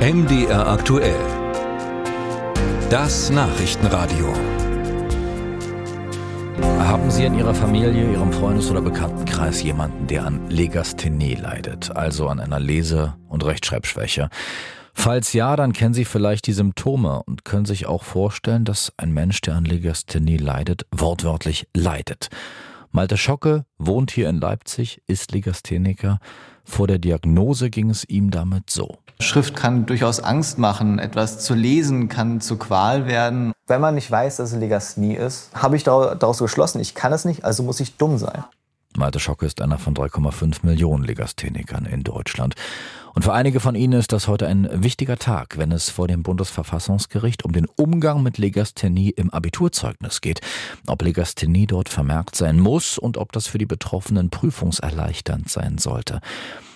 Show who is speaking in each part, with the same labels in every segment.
Speaker 1: MDR aktuell. Das Nachrichtenradio.
Speaker 2: Haben Sie in Ihrer Familie, Ihrem Freundes- oder Bekanntenkreis jemanden, der an Legasthenie leidet, also an einer Lese- und Rechtschreibschwäche? Falls ja, dann kennen Sie vielleicht die Symptome und können sich auch vorstellen, dass ein Mensch, der an Legasthenie leidet, wortwörtlich leidet. Malte Schocke wohnt hier in Leipzig, ist Legastheniker. Vor der Diagnose ging es ihm damit so.
Speaker 3: Schrift kann durchaus Angst machen. Etwas zu lesen kann zu Qual werden.
Speaker 4: Wenn man nicht weiß, dass es Legasthenie ist, habe ich daraus geschlossen, ich kann es nicht, also muss ich dumm sein.
Speaker 2: Malte Schocke ist einer von 3,5 Millionen Legasthenikern in Deutschland. Und für einige von Ihnen ist das heute ein wichtiger Tag, wenn es vor dem Bundesverfassungsgericht um den Umgang mit Legasthenie im Abiturzeugnis geht. Ob Legasthenie dort vermerkt sein muss und ob das für die Betroffenen prüfungserleichternd sein sollte.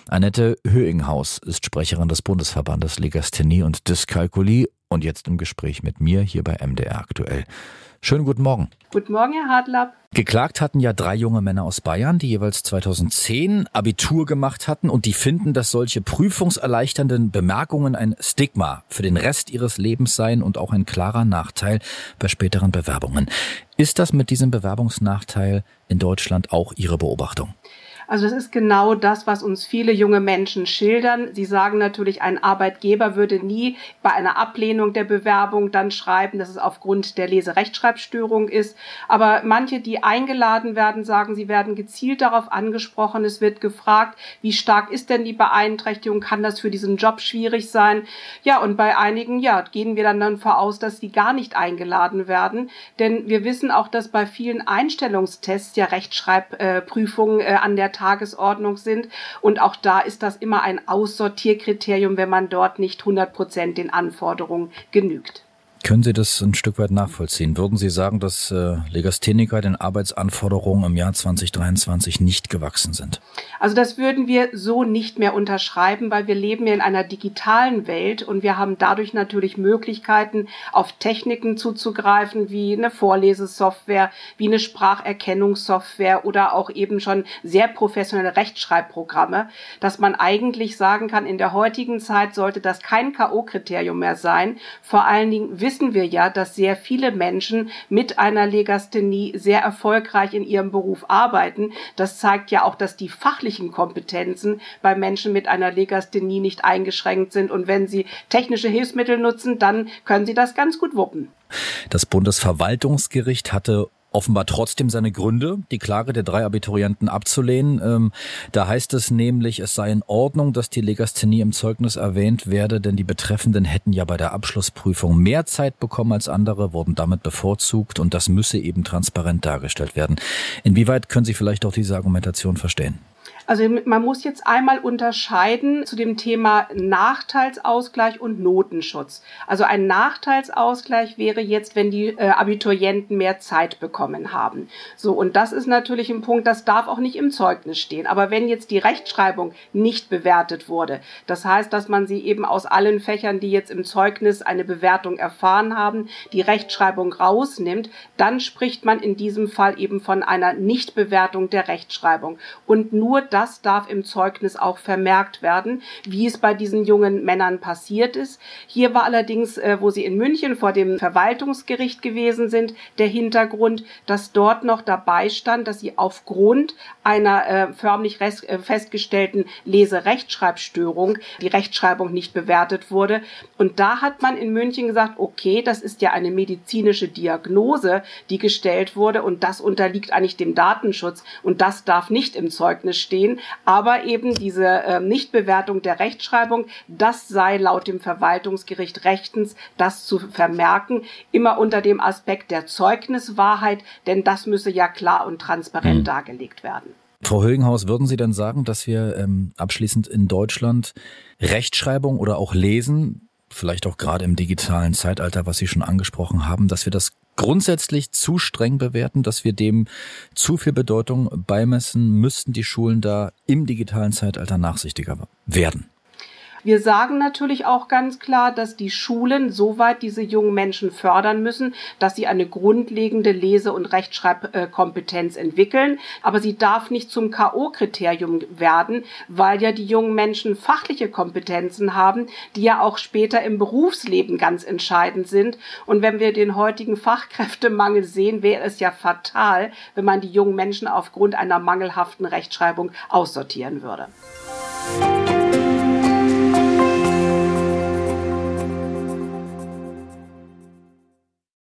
Speaker 2: Annette Höinghaus ist Sprecherin des Bundesverbandes Legasthenie und Dyskalkulie und jetzt im Gespräch mit mir hier bei MDR aktuell. Schönen guten Morgen.
Speaker 5: Guten Morgen, Herr Hartlapp.
Speaker 2: Geklagt hatten ja drei junge Männer aus Bayern, die jeweils 2010 Abitur gemacht hatten und die finden, dass solche prüfungserleichternden Bemerkungen ein Stigma für den Rest ihres Lebens seien und auch ein klarer Nachteil bei späteren Bewerbungen. Ist das mit diesem Bewerbungsnachteil in Deutschland auch Ihre Beobachtung?
Speaker 5: Also das ist genau das, was uns viele junge Menschen schildern. Sie sagen natürlich, ein Arbeitgeber würde nie bei einer Ablehnung der Bewerbung dann schreiben, dass es aufgrund der Leserechtschreibstörung ist. Aber manche, die eingeladen werden, sagen, sie werden gezielt darauf angesprochen. Es wird gefragt, wie stark ist denn die Beeinträchtigung? Kann das für diesen Job schwierig sein? Ja, und bei einigen, ja, gehen wir dann dann voraus, dass sie gar nicht eingeladen werden. Denn wir wissen auch, dass bei vielen Einstellungstests ja Rechtschreibprüfungen äh, an der Tagesordnung sind. Und auch da ist das immer ein Aussortierkriterium, wenn man dort nicht 100 Prozent den Anforderungen genügt.
Speaker 2: Können Sie das ein Stück weit nachvollziehen? Würden Sie sagen, dass äh, Legastheniker den Arbeitsanforderungen im Jahr 2023 nicht gewachsen sind?
Speaker 5: Also das würden wir so nicht mehr unterschreiben, weil wir leben ja in einer digitalen Welt und wir haben dadurch natürlich Möglichkeiten, auf Techniken zuzugreifen, wie eine Vorlesesoftware, wie eine Spracherkennungssoftware oder auch eben schon sehr professionelle Rechtschreibprogramme, dass man eigentlich sagen kann, in der heutigen Zeit sollte das kein K.O.-Kriterium mehr sein. Vor allen Dingen wissen wissen wir ja, dass sehr viele Menschen mit einer Legasthenie sehr erfolgreich in ihrem Beruf arbeiten. Das zeigt ja auch, dass die fachlichen Kompetenzen bei Menschen mit einer Legasthenie nicht eingeschränkt sind. Und wenn sie technische Hilfsmittel nutzen, dann können sie das ganz gut wuppen.
Speaker 2: Das Bundesverwaltungsgericht hatte offenbar trotzdem seine Gründe, die Klage der drei Abiturienten abzulehnen. Ähm, da heißt es nämlich, es sei in Ordnung, dass die Legasthenie im Zeugnis erwähnt werde, denn die Betreffenden hätten ja bei der Abschlussprüfung mehr Zeit bekommen als andere, wurden damit bevorzugt und das müsse eben transparent dargestellt werden. Inwieweit können Sie vielleicht auch diese Argumentation verstehen?
Speaker 5: Also man muss jetzt einmal unterscheiden zu dem Thema Nachteilsausgleich und Notenschutz. Also ein Nachteilsausgleich wäre jetzt, wenn die äh, Abiturienten mehr Zeit bekommen haben. So, und das ist natürlich ein Punkt, das darf auch nicht im Zeugnis stehen. Aber wenn jetzt die Rechtschreibung nicht bewertet wurde, das heißt, dass man sie eben aus allen Fächern, die jetzt im Zeugnis eine Bewertung erfahren haben, die Rechtschreibung rausnimmt, dann spricht man in diesem Fall eben von einer Nichtbewertung der Rechtschreibung. Und nur das darf im Zeugnis auch vermerkt werden, wie es bei diesen jungen Männern passiert ist. Hier war allerdings, äh, wo sie in München vor dem Verwaltungsgericht gewesen sind, der Hintergrund, dass dort noch dabei stand, dass sie aufgrund einer äh, förmlich äh, festgestellten Leserechtschreibstörung die Rechtschreibung nicht bewertet wurde. Und da hat man in München gesagt, okay, das ist ja eine medizinische Diagnose, die gestellt wurde und das unterliegt eigentlich dem Datenschutz und das darf nicht im Zeugnis stehen stehen. Aber eben diese äh, Nichtbewertung der Rechtschreibung, das sei laut dem Verwaltungsgericht rechtens, das zu vermerken, immer unter dem Aspekt der Zeugniswahrheit, denn das müsse ja klar und transparent mhm. dargelegt werden.
Speaker 2: Frau Högenhaus, würden Sie denn sagen, dass wir ähm, abschließend in Deutschland Rechtschreibung oder auch Lesen, vielleicht auch gerade im digitalen Zeitalter, was Sie schon angesprochen haben, dass wir das grundsätzlich zu streng bewerten, dass wir dem zu viel Bedeutung beimessen, müssten die Schulen da im digitalen Zeitalter nachsichtiger werden?
Speaker 5: Wir sagen natürlich auch ganz klar, dass die Schulen soweit diese jungen Menschen fördern müssen, dass sie eine grundlegende Lese- und Rechtschreibkompetenz entwickeln. Aber sie darf nicht zum K.O.-Kriterium werden, weil ja die jungen Menschen fachliche Kompetenzen haben, die ja auch später im Berufsleben ganz entscheidend sind. Und wenn wir den heutigen Fachkräftemangel sehen, wäre es ja fatal, wenn man die jungen Menschen aufgrund einer mangelhaften Rechtschreibung aussortieren würde.